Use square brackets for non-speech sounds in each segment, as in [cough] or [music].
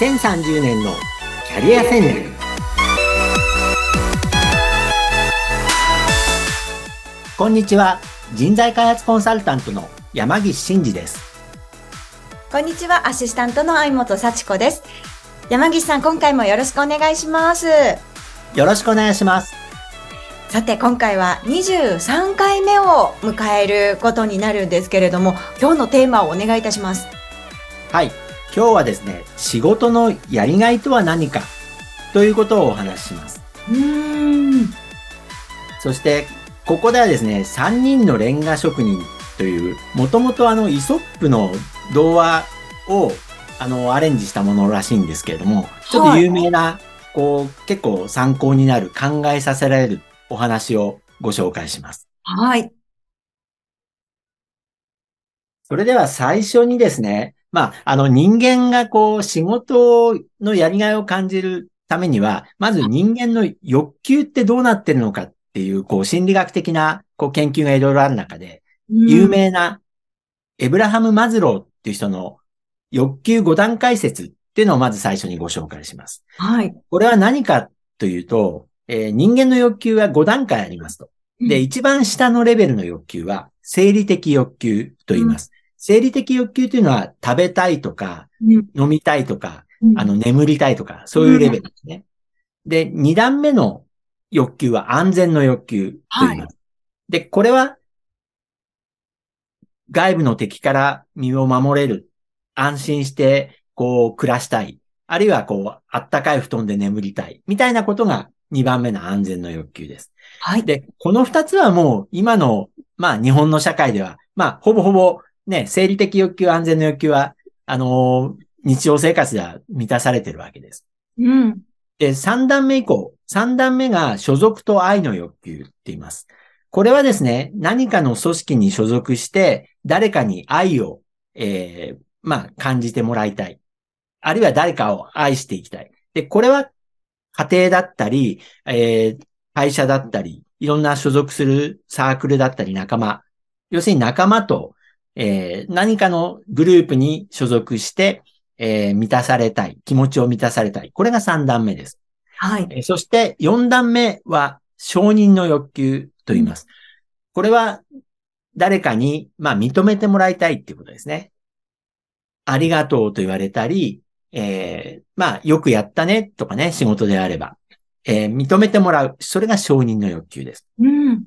2030年のキャリア戦略。こんにちは。人材開発コンサルタントの山岸真嗣です。こんにちは。アシスタントの相本幸子です。山岸さん今回もよろしくお願いします。よろしくお願いします。さて今回は23回目を迎えることになるんですけれども今日のテーマをお願いいたします。はい今日はですね仕事のやりがいとは何かということをお話しします。うん。そしてここではですね3人のレンガ職人というもともとあのイソップの童話をあのアレンジしたものらしいんですけれどもちょっと有名な、こう結構参考になる考えさせられるお話をご紹介します。はい。それでは最初にですね、まあ、あの人間がこう仕事のやりがいを感じるためには、まず人間の欲求ってどうなってるのかっていう、こう心理学的なこう研究がいろいろある中で、有名なエブラハム・マズローっていう人の欲求5段階説っていうのをまず最初にご紹介します。はいこれは何かというと、えー人間の欲求は5段階ありますと。で、一番下のレベルの欲求は、生理的欲求と言います。生理的欲求というのは、食べたいとか、うん飲みたいとか、うんあの、眠りたいとか、そういうレベルですね。で、二段目の欲求は安全の欲求と言います。で、これは、外部の敵から身を守れる。安心して、こう、暮らしたい。あるいは、こう、あったかい布団で眠りたい。みたいなことが2番目の安全の欲求です。はいで、この2つはもう、今の、まあ、日本の社会では、まあ、ほぼほぼ、ね、生理的欲求、安全の欲求は、あのー日常生活では満たされてるわけです。うんで、3段目以降、3段目が所属と愛の欲求って言います。これはですね、何かの組織に所属して、誰かに愛を、えーまあ、感じてもらいたい。あるいは誰かを愛していきたい。で、これは家庭だったり、えー会社だったり、いろんな所属するサークルだったり仲間。要するに仲間と、えー何かのグループに所属して、えー満たされたい。気持ちを満たされたい。これが3段目です。はいえーそして4段目は承認の欲求と言います。これは誰かに、まあ、認めてもらいたいっていうことですね。ありがとうと言われたり、えーまあ、よくやったねとかね、仕事であれば、えー認めてもらう。それが承認の欲求です。うん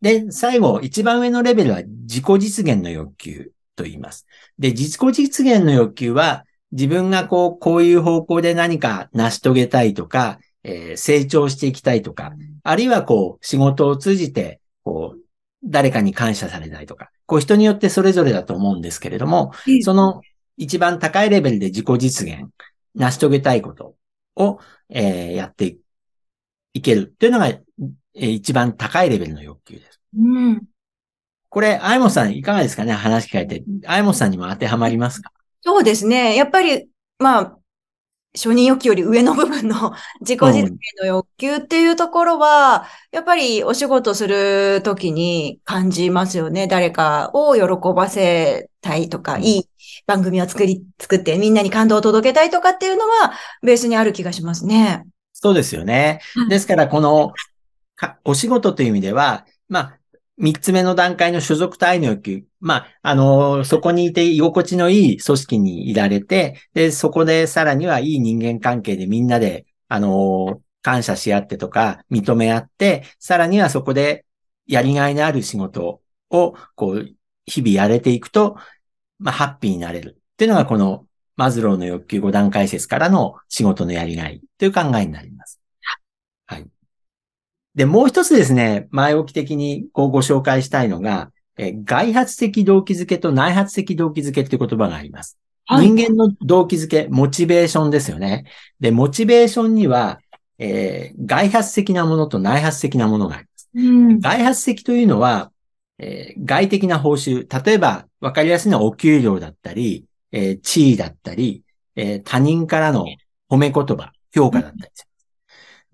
で、最後、一番上のレベルは自己実現の欲求と言います。で、自己実現の欲求は、自分がこう、こういう方向で何か成し遂げたいとか、えー成長していきたいとか、あるいはこう、仕事を通じて、こう、誰かに感謝されたいとか、こう人によってそれぞれだと思うんですけれども、その一番高いレベルで自己実現、成し遂げたいことを、えーやっていいけるというのが、えー一番高いレベルの欲求です。うんこれ、あいもさんいかがですかね？話聞かれて。あいもさんにも当てはまりますか？そうですね。やっぱり、まあ、承認欲求より上の部分の [laughs] 自己実現の欲求っていうところは、やっぱりお仕事するときに感じますよね。誰かを喜ばせたいとか、うんいい番組を作り、作ってみんなに感動を届けたいとかっていうのは、ベースにある気がしますね。そうですよね。ですから、この、かお仕事という意味では、まあ、三つ目の段階の所属と愛の欲求。まあ、あの、そこにいて居心地のいい組織にいられて、で、そこでさらにはいい人間関係でみんなで、あの、感謝し合ってとか、認め合って、さらにはそこでやりがいのある仕事を、こう、日々やれていくと、まあ、ハッピーになれる。っていうのがこの、マズローの欲求5段階説からの仕事のやりがいという考えになります。はい。で、もう一つですね、前置き的にこうご紹介したいのが、えー外発的動機づけと内発的動機づけっていう言葉があります。人間の動機づけ、モチベーションですよね。で、モチベーションには、えー外発的なものと内発的なものがあります。うん。外発的というのは、えー外的な報酬。例えば、わかりやすいのはお給料だったり、えー地位だったり、えー他人からの褒め言葉、評価だったりす。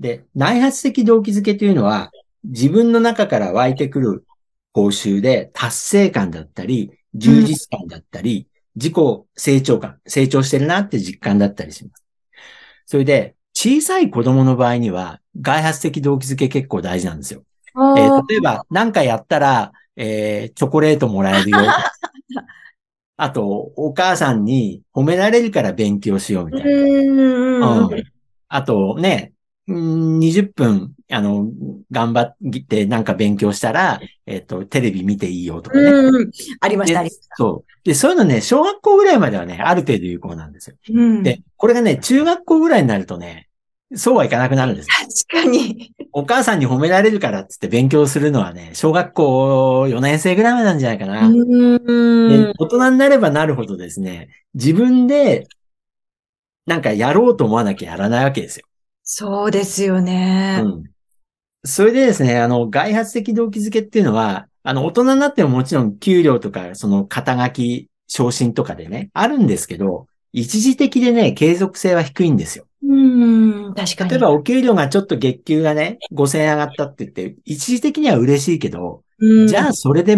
で、内発的動機づけというのは、自分の中から湧いてくる報酬で達成感だったり、充実感だったり、自己成長感、成長してるなって実感だったりします。それで、小さい子供の場合には、外発的動機づけ結構大事なんですよ。えー、例えば、何かやったら、えー、チョコレートもらえるよ。[laughs] あと、お母さんに褒められるから勉強しようみたいな。うん、あとね、20分、あの、頑張ってなんか勉強したら、えっ、ー、と、テレビ見ていいよとかね。ありました、ありました。そう。で、そういうのね、小学校ぐらいまではね、ある程度有効なんですよ。うん、で、これがね、中学校ぐらいになるとね、そうはいかなくなるんです。確かに。お母さんに褒められるからっつって勉強するのはね、小学校4年生ぐらいまでなんじゃないかな。で大人になればなるほどですね、自分でなんかやろうと思わなきゃやらないわけですよ。そうですよね。うん。それでですね、あの、外発的動機づけっていうのは、あの、大人になってももちろん給料とか、その肩書き、昇進とかでね、あるんですけど、一時的でね、継続性は低いんですよ。うん、確かに。例えばお給料がちょっと月給がね、5000円上がったって言って、一時的には嬉しいけど、じゃあそれで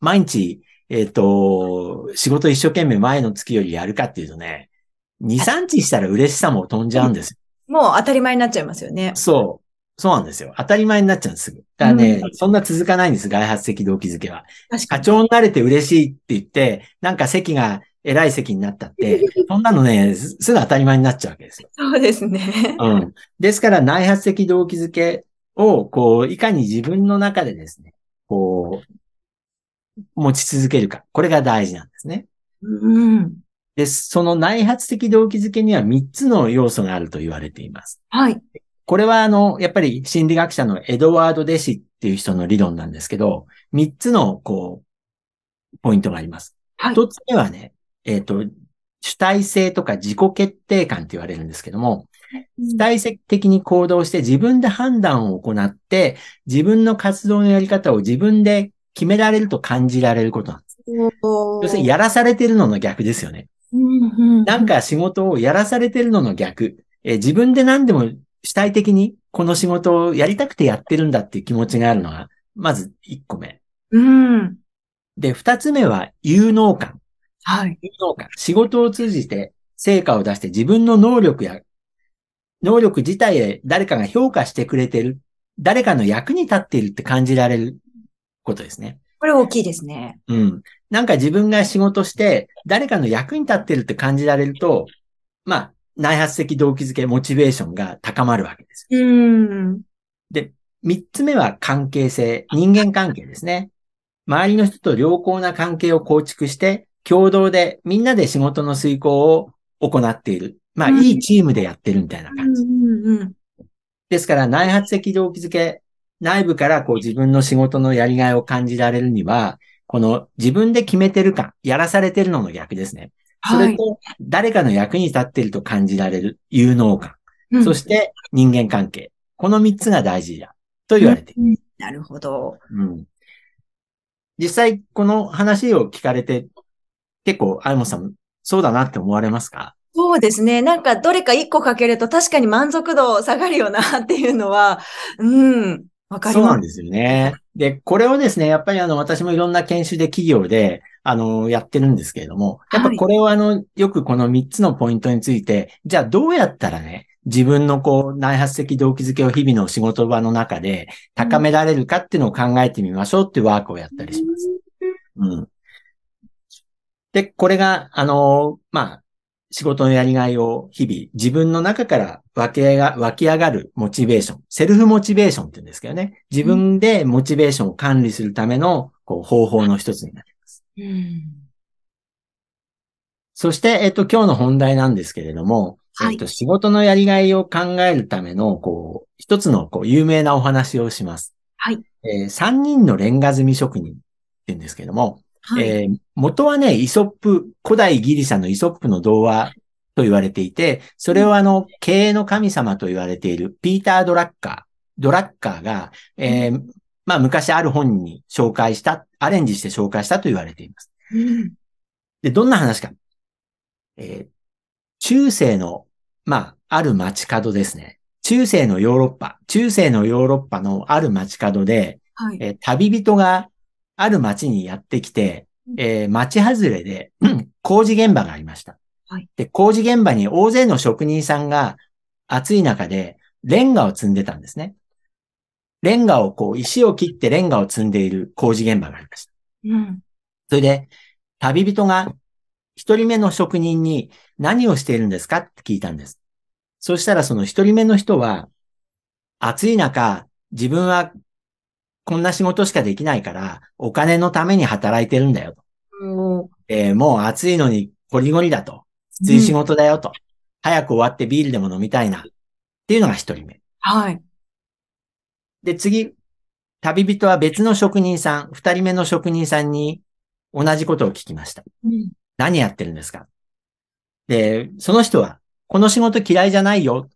毎日、えっ、ー、と、仕事一生懸命前の月よりやるかっていうとね、2、3日したら嬉しさも飛んじゃうんですよ。もう当たり前になっちゃいますよね。そう。そうなんですよ。当たり前になっちゃうんです。だからね、うん、そんな続かないんです、外発的動機づけは。課長になれて嬉しいって言って、なんか席が偉い席になったって、[laughs] そんなのね、すぐ当たり前になっちゃうわけですよ。そうですね。うん。ですから内発的動機づけを、こう、いかに自分の中でですね、こう、持ち続けるか。これが大事なんですね。うん。で、その内発的動機づけには3つの要素があると言われています。はい。これはあの、やっぱり心理学者のエドワード・デシっていう人の理論なんですけど、3つの、こう、ポイントがあります。はい。1つ目はね、えっ、ー、と、主体性とか自己決定感って言われるんですけども、主体的に行動して自分で判断を行って、自分の活動のやり方を自分で決められると感じられることなんです。要するにやらされてるのの逆ですよね。なんか仕事をやらされてるのの逆。え自分で何でも主体的にこの仕事をやりたくてやってるんだっていう気持ちがあるのが、まず1個目。うん。で、2つ目は有能感。はい。仕事を通じて成果を出して自分の能力や、能力自体で誰かが評価してくれてる、誰かの役に立っているって感じられることですね。これ大きいですね。うん。なんか自分が仕事して、誰かの役に立ってるって感じられると、まあ、内発的動機づけ、モチベーションが高まるわけです。うん。で、三つ目は関係性、人間関係ですね。周りの人と良好な関係を構築して、共同でみんなで仕事の遂行を行っている。まあ、うん、いいチームでやってるみたいな感じ。ですから、内発的動機づけ、内部からこう自分の仕事のやりがいを感じられるには、この自分で決めてる感、やらされてるのの逆ですね。それと、誰かの役に立っていると感じられる有能感。うん、そして人間関係。この三つが大事だ。と言われている、うん、なるほど。うん。実際、この話を聞かれて、結構、あいもさん、そうだなって思われますか？そうですね。なんか、どれか一個かけると確かに満足度下がるよなっていうのは、うん、わかります。そうなんですよね。で、これをですね、やっぱりあの、私もいろんな研修で企業で、あの、やってるんですけれども、やっぱこれをあの、よくこの3つのポイントについて、じゃあどうやったらね、自分のこう、内発的動機づけを日々の仕事場の中で高められるかっていうのを考えてみましょうっていうワークをやったりします。うん。で、これが、あの、まあ、仕事のやりがいを日々自分の中から湧き上が湧き上がるモチベーション。セルフモチベーションって言うんですけどね。自分でモチベーションを管理するためのこう方法の一つになります。うん、そして、えっと、今日の本題なんですけれども、はい、えっと、仕事のやりがいを考えるための、こう、一つのこう有名なお話をします。はい。えー、三人のレンガ積み職人って言うんですけども、はい、えー、元はね、イソップ、古代ギリシャのイソップの童話と言われていて、それをあの、経営の神様と言われているピーター・ドラッカー、ドラッカーが、えー、まあ昔ある本に紹介した、アレンジして紹介したと言われています。うん、で、どんな話か。えー、中世の、まあ、ある街角ですね。中世のヨーロッパ、中世のヨーロッパのある街角で、はい、えー、旅人がある街にやってきて、えー町外れで、[clears throat] 工事現場がありました。はいで、工事現場に大勢の職人さんが暑い中でレンガを積んでたんですね。レンガをこう、石を切ってレンガを積んでいる工事現場がありました。うん。それで、旅人が一人目の職人に何をしているんですか？って聞いたんです。そしたらその一人目の人は、暑い中、自分はこんな仕事しかできないから、お金のために働いてるんだよと。おーえーもう暑いのにゴリゴリだと。きつい仕事だよと。早く終わってビールでも飲みたいな。っていうのが一人目。はい。で、次、旅人は別の職人さん、二人目の職人さんに同じことを聞きました。うん。何やってるんですか？で、その人は、この仕事嫌いじゃないよ。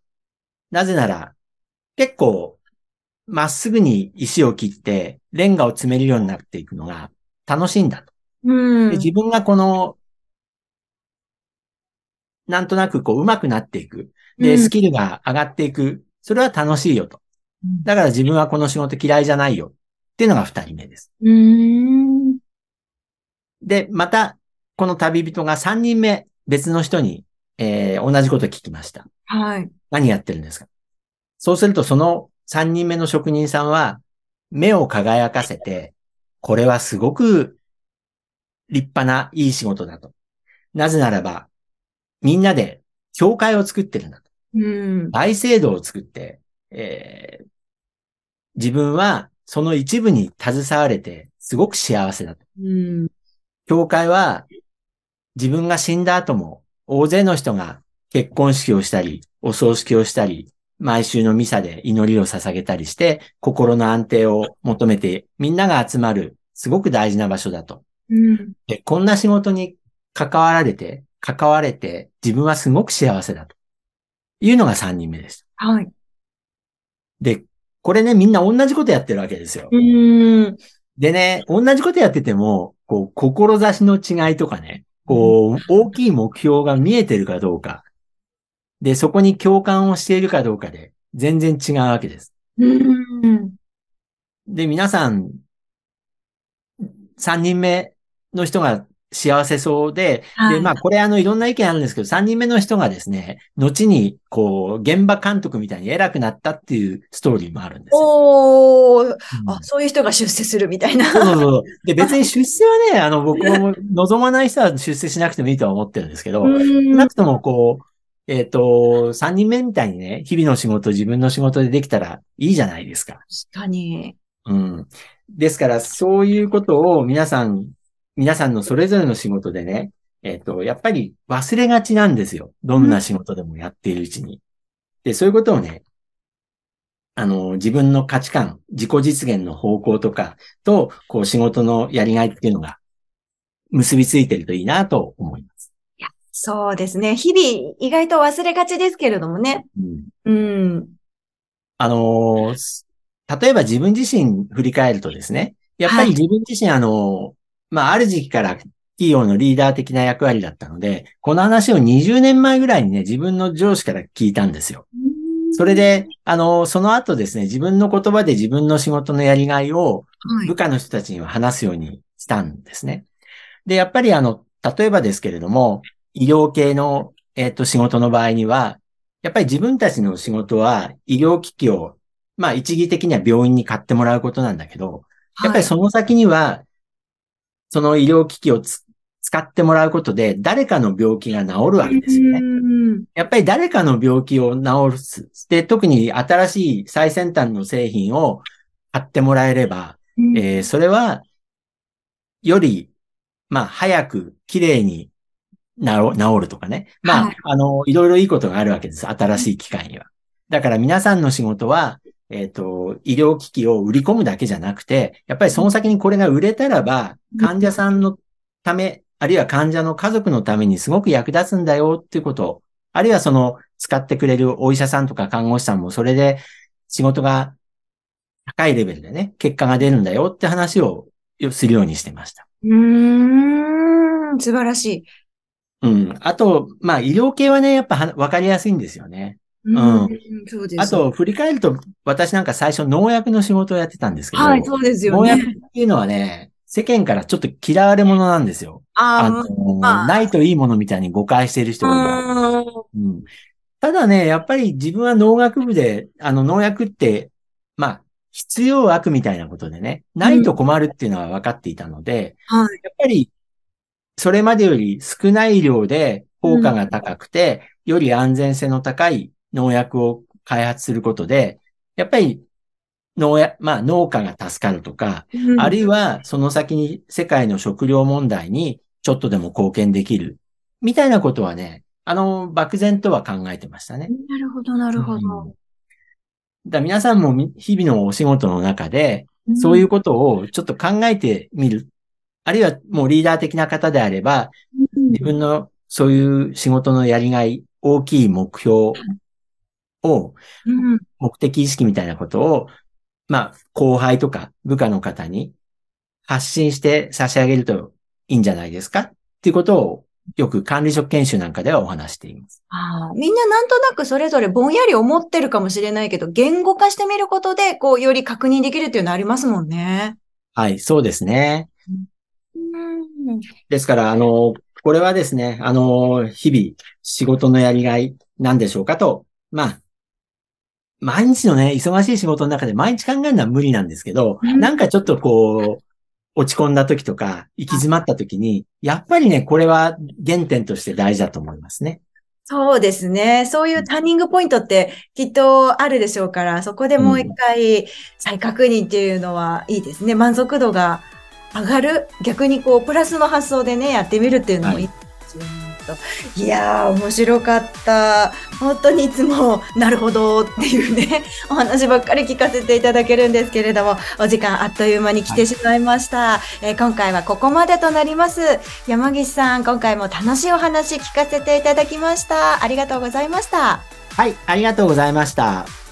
なぜなら、結構、まっすぐに石を切って、レンガを詰めるようになっていくのが楽しいんだと。うん。で自分がこの、なんとなくこう上手くなっていく。で、うんスキルが上がっていく。それは楽しいよと。だから自分はこの仕事嫌いじゃないよ。っていうのが二人目です。で、また、この旅人が三人目、別の人に、えー同じこと聞きました。はい。何やってるんですか？そうすると、その三人目の職人さんは、目を輝かせて、これはすごく立派ないい仕事だと。なぜならば、みんなで教会を作ってるんだと。うん。大聖堂を作って、えー自分はその一部に携われて、すごく幸せだと。うん。教会は自分が死んだ後も大勢の人が結婚式をしたり、お葬式をしたり、毎週のミサで祈りを捧げたりして、心の安定を求めてみんなが集まるすごく大事な場所だと。うん。で、こんな仕事に関わられて、関われて自分はすごく幸せだと。いうのが3人目です。はい。で、これね、みんな同じことやってるわけですよ。うん。でね、同じことやってても、こう、志の違いとかね、こう、大きい目標が見えてるかどうか。で、そこに共感をしているかどうかで、全然違うわけです。うん。で、皆さん、3人目の人が幸せそうで、はいで、まあ、これあの、いろんな意見あるんですけど、3人目の人がですね、後に、こう、現場監督みたいに偉くなったっていうストーリーもあるんですよ。おー。うんあ、そういう人が出世するみたいな。そうそうそう。で、[laughs] 別に出世はね、あの、僕も望まない人は出世しなくてもいいとは思ってるんですけど、うんなくともこう、えっ、と、3人目みたいにね、日々の仕事、自分の仕事でできたらいいじゃないですか。確かに。うん。ですから、そういうことを皆さん、皆さんのそれぞれの仕事でね、えっ、と、やっぱり忘れがちなんですよ。どんな仕事でもやっているうちに。で、そういうことをね、あの、自分の価値観、自己実現の方向とかと、こう仕事のやりがいっていうのが結びついてるといいなと思います。そうですね。日々、意外と忘れがちですけれどもね。うん、うん。あのーす例えば自分自身振り返るとですね、やっぱり自分自身あのーまあ、ある時期から企業のリーダー的な役割だったので、この話を20年前ぐらいにね、自分の上司から聞いたんですよ。それで、あのーその後ですね、自分の言葉で自分の仕事のやりがいをはい部下の人たちには話すようにしたんですね。で、やっぱりあの、例えばですけれども、医療系の、えっ、と、仕事の場合には、やっぱり自分たちの仕事は医療機器を、まあ一義的には病院に買ってもらうことなんだけど、やっぱりその先には、その医療機器をつ使ってもらうことで誰かの病気が治るわけですよね。うんやっぱり誰かの病気を治す。で、特に新しい最先端の製品を買ってもらえれば、うんえーそれは、より、まあ、早く、綺麗に治治るとかね。まあ、はいあの、いろいろいいことがあるわけです。新しい機械には。だから皆さんの仕事は、えっ、と、医療機器を売り込むだけじゃなくて、やっぱりその先にこれが売れたらば、うん患者さんのため、あるいは患者の家族のためにすごく役立つんだよっていうことを、あるいはその使ってくれるお医者さんとか看護師さんもそれで仕事が高いレベルでね、結果が出るんだよって話をするようにしてました。うーん。素晴らしい。うん。あと、まあ医療系はね、やっぱはわかりやすいんですよね。うん。そうです。あと、振り返ると、私なんか最初農薬の仕事をやってたんですけど、はい、そうですよ農薬っね。ていうのはね、世間からちょっと嫌われ者なんですよ。ああの、まあないといいものみたいに誤解している人がいる。あ、うんただね、やっぱり自分は農学部で、あの農薬って、まあ、必要悪みたいなことでね、ないと困るっていうのは分かっていたので、はい。やっぱり、それまでより少ない量で効果が高くて、より安全性の高い農薬を開発することで、やっぱり農薬、まあ農家が助かるとか、あるいはその先に世界の食料問題にちょっとでも貢献できる、みたいなことはね、あの、漠然とは考えてましたね。なるほど、なるほうんど。だ皆さんもみ日々のお仕事の中で、そういうことをちょっと考えてみる。あるいはもうリーダー的な方であれば、うん自分のそういう仕事のやりがい、大きい目標を、うん目的意識みたいなことを、まあ、後輩とか部下の方に発信して差し上げるといいんじゃないですかっていうことをよく管理職研修なんかではお話しています。ああみんななんとなくそれぞれぼんやり思ってるかもしれないけど、言語化してみることで、こう、より確認できるっていうのありますもんね。はい、そうですね。うん。ですから、あの、これはですね、あの、日々仕事のやりがいなんでしょうかと、まあ、毎日のね、忙しい仕事の中で毎日考えるのは無理なんですけど、うんなんかちょっとこう、落ち込んだ時とか、行き詰まった時に、やっぱりね、これは原点として大事だと思いますね。そうですね。そういうターニングポイントってきっとあるでしょうから、そこでもう一回再確認っていうのはいいですね。満足度が上がる。逆にこう、プラスの発想でね、やってみるっていうのもいいかもしれないと。い、やー、面白かった。本当にいつも、なるほどっていうね、[laughs] お話ばっかり聞かせていただけるんですけれども、お時間あっという間に来てしまいました。えー今回はここまでとなります。山岸さん、今回も楽しいお話聞かせていただきました。ありがとうございました。はい、ありがとうございました。